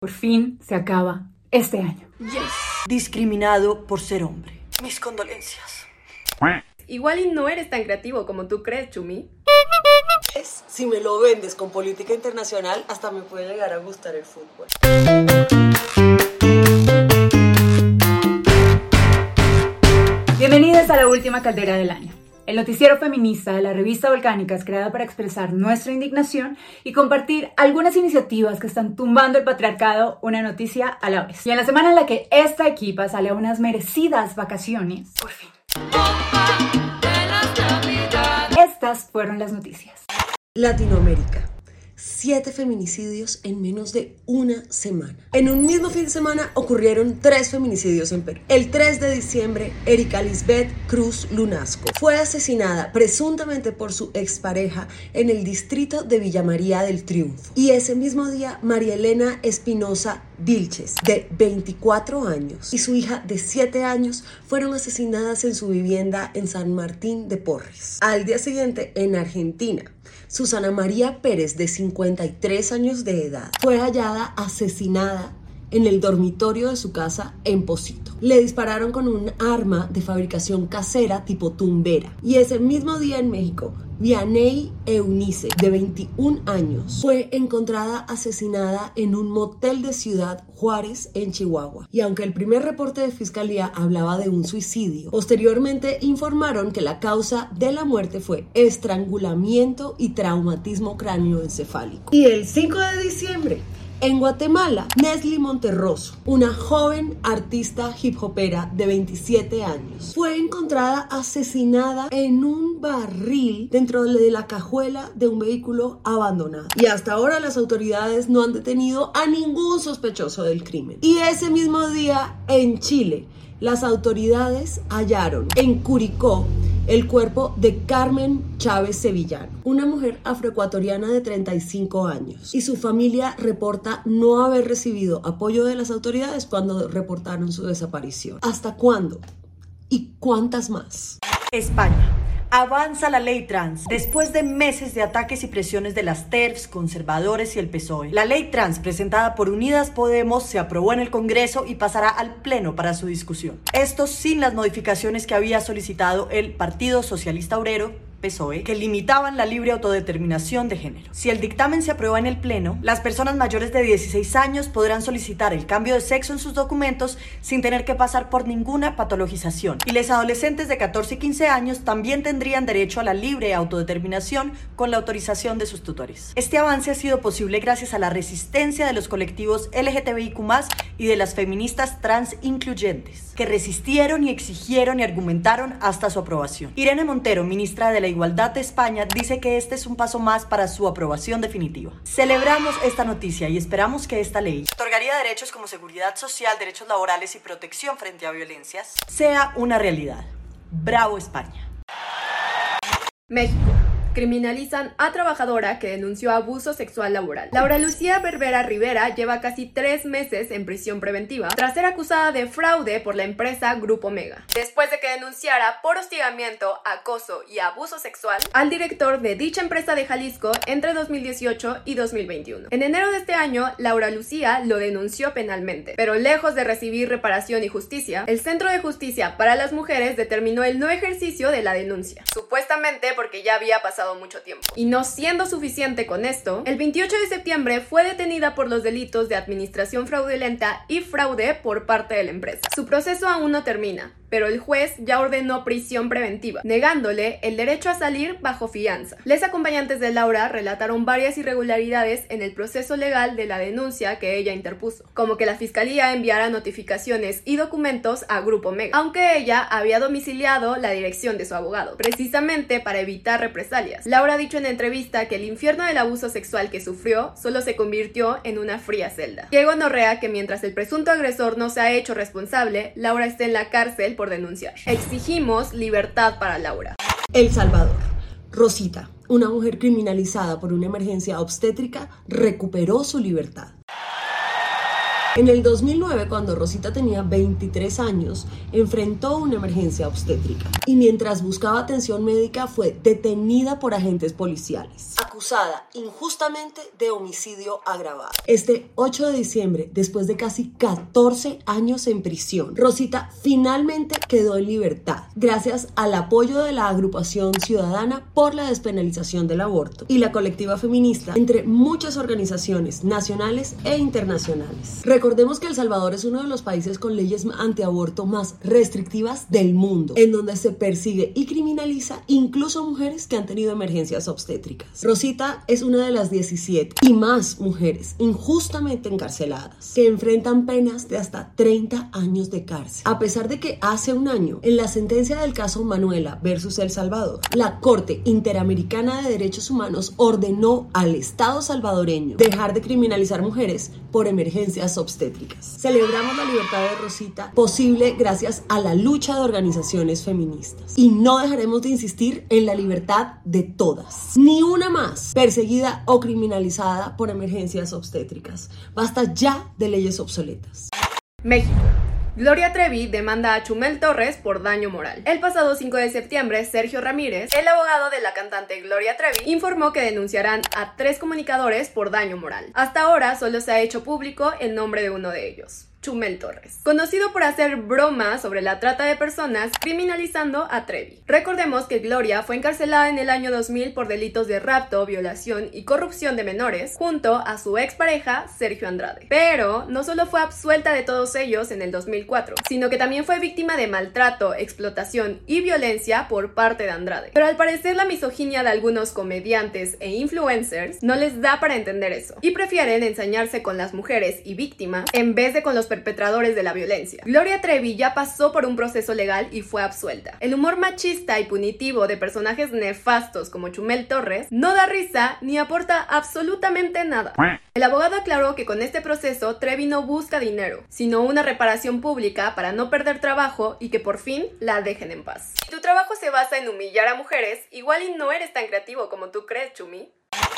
Por fin se acaba este año. Discriminado por ser hombre. Mis condolencias. Igual y no eres tan creativo como tú crees, Chumi. Es, si me lo vendes con política internacional, hasta me puede llegar a gustar el fútbol. Bienvenidos a la última caldera del año. El noticiero feminista de la revista Volcánica es creado para expresar nuestra indignación y compartir algunas iniciativas que están tumbando el patriarcado una noticia a la vez. Y en la semana en la que esta equipa sale a unas merecidas vacaciones, por fin. Estas fueron las noticias. Latinoamérica. Siete feminicidios en menos de una semana. En un mismo fin de semana ocurrieron tres feminicidios en Perú. El 3 de diciembre, Erika Lisbeth Cruz Lunasco fue asesinada presuntamente por su expareja en el distrito de Villa María del Triunfo. Y ese mismo día, María Elena Espinosa Vilches, de 24 años, y su hija de 7 años fueron asesinadas en su vivienda en San Martín de Porres. Al día siguiente, en Argentina, Susana María Pérez, de 53 años de edad, fue hallada asesinada en el dormitorio de su casa en Posito. Le dispararon con un arma de fabricación casera tipo tumbera. Y ese mismo día en México, Vianey Eunice, de 21 años, fue encontrada asesinada en un motel de Ciudad Juárez, en Chihuahua. Y aunque el primer reporte de fiscalía hablaba de un suicidio, posteriormente informaron que la causa de la muerte fue estrangulamiento y traumatismo cráneoencefálico. Y el 5 de diciembre, en Guatemala, Nesli Monterroso, una joven artista hip hopera de 27 años, fue encontrada asesinada en un barril dentro de la cajuela de un vehículo abandonado. Y hasta ahora las autoridades no han detenido a ningún sospechoso del crimen. Y ese mismo día, en Chile, las autoridades hallaron en Curicó el cuerpo de Carmen Chávez Sevillano, una mujer afroecuatoriana de 35 años, y su familia reporta no haber recibido apoyo de las autoridades cuando reportaron su desaparición. ¿Hasta cuándo? ¿Y cuántas más? España. Avanza la ley trans. Después de meses de ataques y presiones de las TERFs, conservadores y el PSOE, la ley trans presentada por Unidas Podemos se aprobó en el Congreso y pasará al Pleno para su discusión. Esto sin las modificaciones que había solicitado el Partido Socialista Obrero PSOE que limitaban la libre autodeterminación de género. Si el dictamen se aprueba en el Pleno, las personas mayores de 16 años podrán solicitar el cambio de sexo en sus documentos sin tener que pasar por ninguna patologización. Y los adolescentes de 14 y 15 años también tendrían derecho a la libre autodeterminación con la autorización de sus tutores. Este avance ha sido posible gracias a la resistencia de los colectivos LGTBIQ y de las feministas trans incluyentes, que resistieron y exigieron y argumentaron hasta su aprobación. Irene Montero, ministra de la Igualdad de España dice que este es un paso más para su aprobación definitiva. Celebramos esta noticia y esperamos que esta ley otorgaría derechos como seguridad social, derechos laborales y protección frente a violencias sea una realidad. Bravo España. México criminalizan a trabajadora que denunció abuso sexual laboral. Laura Lucía Berbera Rivera lleva casi tres meses en prisión preventiva tras ser acusada de fraude por la empresa Grupo Mega, después de que denunciara por hostigamiento, acoso y abuso sexual al director de dicha empresa de Jalisco entre 2018 y 2021. En enero de este año, Laura Lucía lo denunció penalmente, pero lejos de recibir reparación y justicia, el Centro de Justicia para las Mujeres determinó el no ejercicio de la denuncia, supuestamente porque ya había pasado mucho tiempo. Y no siendo suficiente con esto, el 28 de septiembre fue detenida por los delitos de administración fraudulenta y fraude por parte de la empresa. Su proceso aún no termina, pero el juez ya ordenó prisión preventiva, negándole el derecho a salir bajo fianza. Les acompañantes de Laura relataron varias irregularidades en el proceso legal de la denuncia que ella interpuso, como que la fiscalía enviara notificaciones y documentos a Grupo Mega, aunque ella había domiciliado la dirección de su abogado, precisamente para evitar represalias. Laura ha dicho en entrevista que el infierno del abuso sexual que sufrió solo se convirtió en una fría celda. Diego Norrea que mientras el presunto agresor no se ha hecho responsable, Laura está en la cárcel por denunciar. Exigimos libertad para Laura. El Salvador. Rosita, una mujer criminalizada por una emergencia obstétrica, recuperó su libertad. En el 2009, cuando Rosita tenía 23 años, enfrentó una emergencia obstétrica y mientras buscaba atención médica fue detenida por agentes policiales, acusada injustamente de homicidio agravado. Este 8 de diciembre, después de casi 14 años en prisión, Rosita finalmente quedó en libertad gracias al apoyo de la agrupación ciudadana por la despenalización del aborto y la colectiva feminista, entre muchas organizaciones nacionales e internacionales. Recordemos que El Salvador es uno de los países con leyes antiaborto más restrictivas del mundo, en donde se persigue y criminaliza incluso mujeres que han tenido emergencias obstétricas. Rosita es una de las 17 y más mujeres injustamente encarceladas que enfrentan penas de hasta 30 años de cárcel. A pesar de que hace un año, en la sentencia del caso Manuela versus El Salvador, la Corte Interamericana de Derechos Humanos ordenó al Estado salvadoreño dejar de criminalizar mujeres por emergencias obstétricas. Celebramos la libertad de Rosita posible gracias a la lucha de organizaciones feministas y no dejaremos de insistir en la libertad de todas. Ni una más perseguida o criminalizada por emergencias obstétricas. Basta ya de leyes obsoletas. México. Gloria Trevi demanda a Chumel Torres por daño moral. El pasado 5 de septiembre, Sergio Ramírez, el abogado de la cantante Gloria Trevi, informó que denunciarán a tres comunicadores por daño moral. Hasta ahora solo se ha hecho público el nombre de uno de ellos. Chumel Torres, conocido por hacer bromas sobre la trata de personas, criminalizando a Trevi. Recordemos que Gloria fue encarcelada en el año 2000 por delitos de rapto, violación y corrupción de menores, junto a su expareja Sergio Andrade. Pero no solo fue absuelta de todos ellos en el 2004, sino que también fue víctima de maltrato, explotación y violencia por parte de Andrade. Pero al parecer la misoginia de algunos comediantes e influencers no les da para entender eso, y prefieren ensañarse con las mujeres y víctimas en vez de con los perpetradores de la violencia. Gloria Trevi ya pasó por un proceso legal y fue absuelta. El humor machista y punitivo de personajes nefastos como Chumel Torres no da risa ni aporta absolutamente nada. El abogado aclaró que con este proceso Trevi no busca dinero, sino una reparación pública para no perder trabajo y que por fin la dejen en paz. Si tu trabajo se basa en humillar a mujeres, igual y no eres tan creativo como tú crees, Chumi.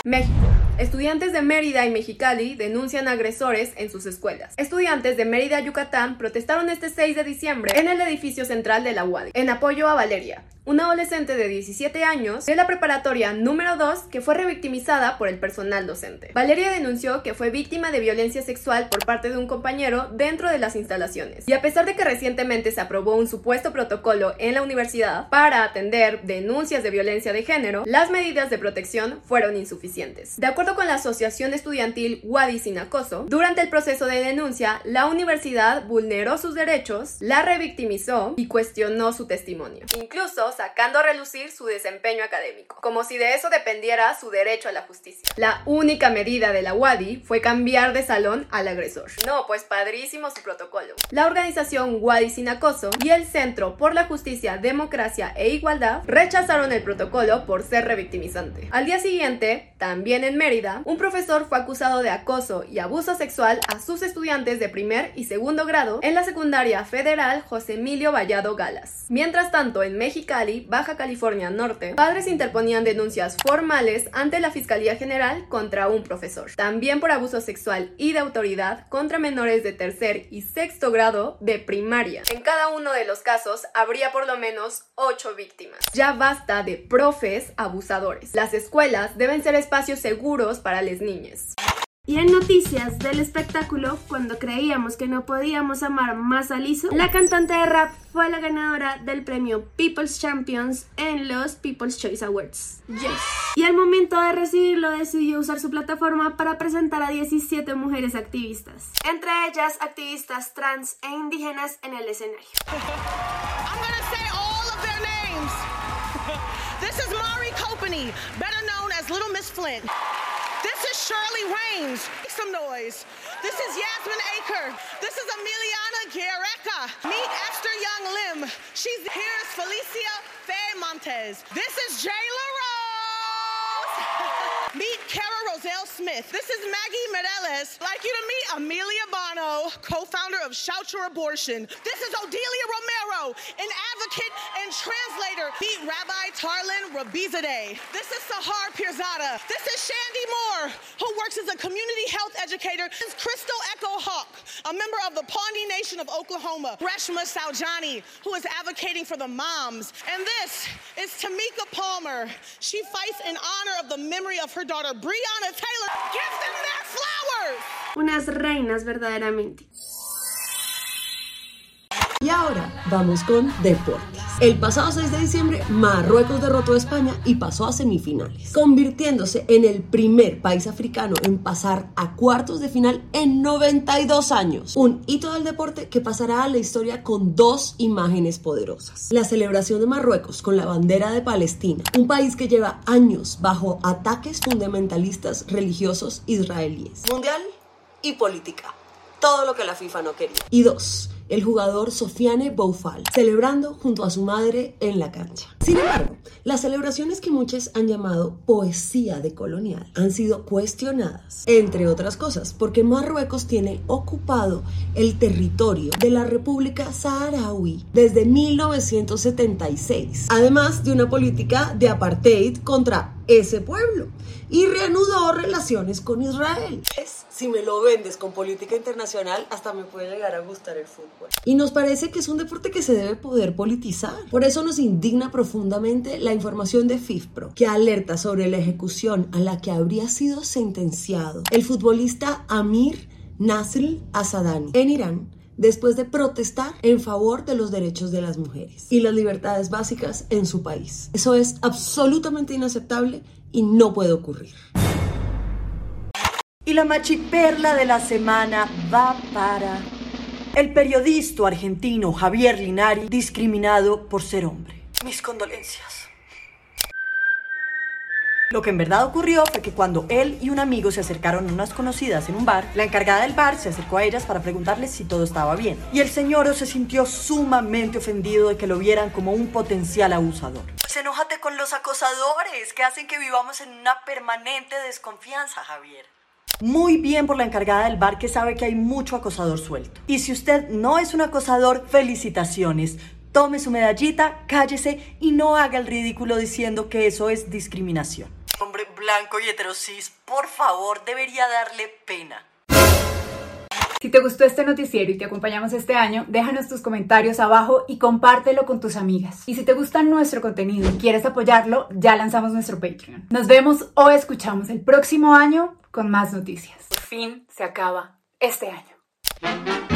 México. Estudiantes de Mérida y Mexicali denuncian agresores en sus escuelas. Estudiantes de Mérida, Yucatán, protestaron este 6 de diciembre en el edificio central de la UAD en apoyo a Valeria, una adolescente de 17 años de la preparatoria número 2 que fue revictimizada por el personal docente. Valeria denunció que fue víctima de violencia sexual por parte de un compañero dentro de las instalaciones. Y a pesar de que recientemente se aprobó un supuesto protocolo en la universidad para atender denuncias de violencia de género, las medidas de protección fueron insuficientes. De acuerdo con la Asociación Estudiantil Wadi Sin Acoso, durante el proceso de denuncia, la universidad vulneró sus derechos, la revictimizó y cuestionó su testimonio, incluso sacando a relucir su desempeño académico, como si de eso dependiera su derecho a la justicia. La única medida de la Wadi fue cambiar de salón al agresor. No, pues padrísimo su protocolo. La organización Wadi Sin Acoso y el Centro por la Justicia, Democracia e Igualdad rechazaron el protocolo por ser revictimizante. Al día siguiente, también en Mérida, un profesor fue acusado de acoso y abuso sexual a sus estudiantes de primer y segundo grado en la secundaria federal José Emilio Vallado Galas. Mientras tanto, en Mexicali, Baja California Norte, padres interponían denuncias formales ante la Fiscalía General contra un profesor, también por abuso sexual y de autoridad contra menores de tercer y sexto grado de primaria. En cada uno de los casos habría por lo menos ocho víctimas. Ya basta de profes abusadores. Las escuelas deben ser espacios seguros para las niñas. Y en noticias del espectáculo, cuando creíamos que no podíamos amar más a Lizzo, la cantante de rap fue la ganadora del premio People's Champions en los People's Choice Awards. Yes. Y al momento de recibirlo decidió usar su plataforma para presentar a 17 mujeres activistas, entre ellas activistas trans e indígenas en el escenario. I'm gonna say all of their names. This is Mari Copany, better known as Little Miss Flint. Is Shirley Raines. Make some noise. This is Yasmin Aker. This is Emiliana Guerreca. Meet Esther Young Lim. She's here's Felicia Faye Montez. This is Jayla Rose. meet Kara Roselle Smith. This is Maggie Meirelles. Like you to meet Amelia Bono, co-founder of Shout Your Abortion. This is Odelia Romero, an advocate and translator. Meet Rabbi Tarlin Rabizadeh. This is Sahar Pirzada. This is Shandy Moore, who works as a community health educator. This is Crystal Echo Hawk, a member of the Pawnee Nation of Oklahoma, Reshma Saljani, who is advocating for the moms. And this is Tamika Palmer. She fights in honor of the memory of her daughter, Breonna Taylor. Give them their flowers! Unas reinas verdaderamente. Y ahora vamos con deportes. El pasado 6 de diciembre, Marruecos derrotó a España y pasó a semifinales, convirtiéndose en el primer país africano en pasar a cuartos de final en 92 años. Un hito del deporte que pasará a la historia con dos imágenes poderosas. La celebración de Marruecos con la bandera de Palestina, un país que lleva años bajo ataques fundamentalistas religiosos israelíes. Mundial y política. Todo lo que la FIFA no quería. Y dos, el jugador Sofiane Boufal, celebrando junto a su madre en la cancha. Sin embargo, las celebraciones que muchos han llamado poesía de colonial han sido cuestionadas, entre otras cosas, porque Marruecos tiene ocupado el territorio de la República Saharaui desde 1976, además de una política de apartheid contra ese pueblo y reanudó relaciones con Israel. Es, si me lo vendes con política internacional, hasta me puede llegar a gustar el fútbol. Y nos parece que es un deporte que se debe poder politizar. Por eso nos indigna la información de FIFPRO, que alerta sobre la ejecución a la que habría sido sentenciado el futbolista Amir Nasr Asadani en Irán después de protestar en favor de los derechos de las mujeres y las libertades básicas en su país. Eso es absolutamente inaceptable y no puede ocurrir. Y la machiperla de la semana va para el periodista argentino Javier Linari, discriminado por ser hombre. Mis condolencias. Lo que en verdad ocurrió fue que cuando él y un amigo se acercaron a unas conocidas en un bar, la encargada del bar se acercó a ellas para preguntarles si todo estaba bien. Y el señor se sintió sumamente ofendido de que lo vieran como un potencial abusador. Pues enójate con los acosadores que hacen que vivamos en una permanente desconfianza, Javier. Muy bien por la encargada del bar que sabe que hay mucho acosador suelto. Y si usted no es un acosador, felicitaciones. Tome su medallita, cállese y no haga el ridículo diciendo que eso es discriminación. Hombre blanco y heterosis, por favor, debería darle pena. Si te gustó este noticiero y te acompañamos este año, déjanos tus comentarios abajo y compártelo con tus amigas. Y si te gusta nuestro contenido y quieres apoyarlo, ya lanzamos nuestro Patreon. Nos vemos o escuchamos el próximo año con más noticias. Por fin se acaba este año.